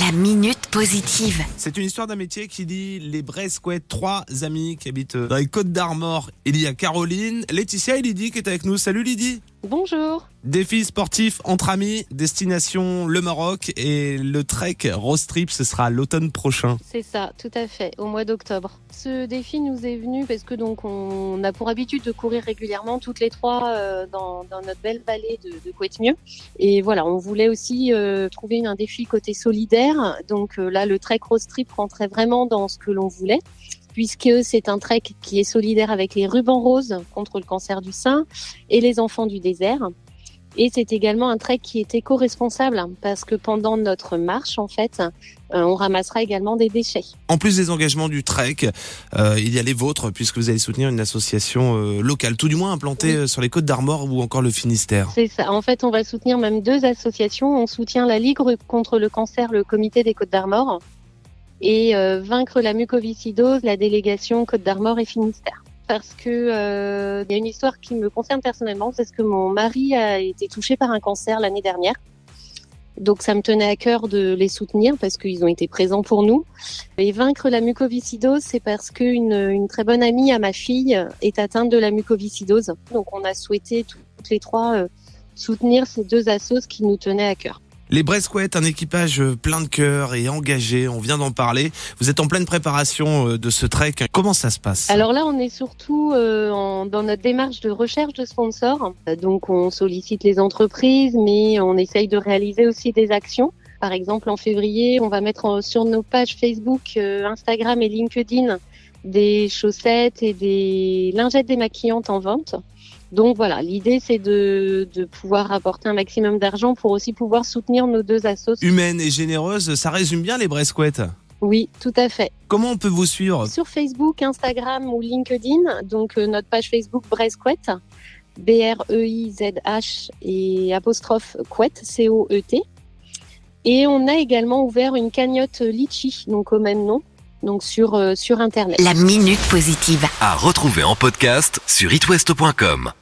La minute positive. C'est une histoire d'un métier qui dit les Bresquettes, trois amis qui habitent dans les Côtes d'Armor. Il y a Caroline, Laetitia et Lydie qui est avec nous. Salut Lydie Bonjour. Défi sportif entre amis, destination le Maroc et le trek Rose Trip, ce sera l'automne prochain. C'est ça, tout à fait, au mois d'octobre. Ce défi nous est venu parce que donc on a pour habitude de courir régulièrement toutes les trois euh, dans, dans notre belle vallée de, de. Et voilà, on voulait aussi euh, trouver un défi côté solidaire. Donc euh, là, le trek Rose Trip rentrait vraiment dans ce que l'on voulait puisque c'est un trek qui est solidaire avec les rubans roses contre le cancer du sein et les enfants du désert. Et c'est également un trek qui est éco-responsable parce que pendant notre marche, en fait, euh, on ramassera également des déchets. En plus des engagements du trek, euh, il y a les vôtres puisque vous allez soutenir une association euh, locale, tout du moins implantée Oui. sur les Côtes d'Armor ou encore le Finistère. C'est ça. En fait, on va soutenir même deux associations. On soutient la Ligue contre le cancer, le Comité des Côtes d'Armor, et euh, vaincre la mucoviscidose, la délégation Côtes d'Armor et Finistère. Parce que euh, il y a une histoire qui me concerne personnellement, c'est que mon mari a été touché par un cancer l'année dernière. Donc ça me tenait à cœur de les soutenir parce qu'ils ont été présents pour nous. Et vaincre la mucoviscidose, c'est parce qu'une une très bonne amie à ma fille est atteinte de la mucoviscidose. Donc on a souhaité toutes les trois euh, soutenir ces deux assos qui nous tenaient à cœur. Les Bresquettes, un équipage plein de cœur et engagé, on vient d'en parler. Vous êtes en pleine préparation euh, de ce trek. Comment ça se passe? Alors là, on est surtout euh, dans notre démarche de recherche de sponsors. Donc, on sollicite les entreprises, mais on essaye de réaliser aussi des actions. Par exemple, en février, on va mettre sur nos pages Facebook, euh, Instagram et LinkedIn des chaussettes et des lingettes démaquillantes en vente. Donc voilà, l'idée c'est de, de pouvoir apporter un maximum d'argent pour aussi pouvoir soutenir nos deux assos. Humaine et généreuse, ça résume bien les Bresquettes. Oui, tout à fait. Comment on peut vous suivre? Sur Facebook, Instagram ou LinkedIn, donc euh, notre page Facebook Bresquette, B-R-E-I-Z-H et apostrophe Couette, C-O-E-T. Et on a également ouvert une cagnotte Litchi, donc au même nom, donc sur, euh, sur Internet. La minute positive. À retrouver en podcast sur itwest.com.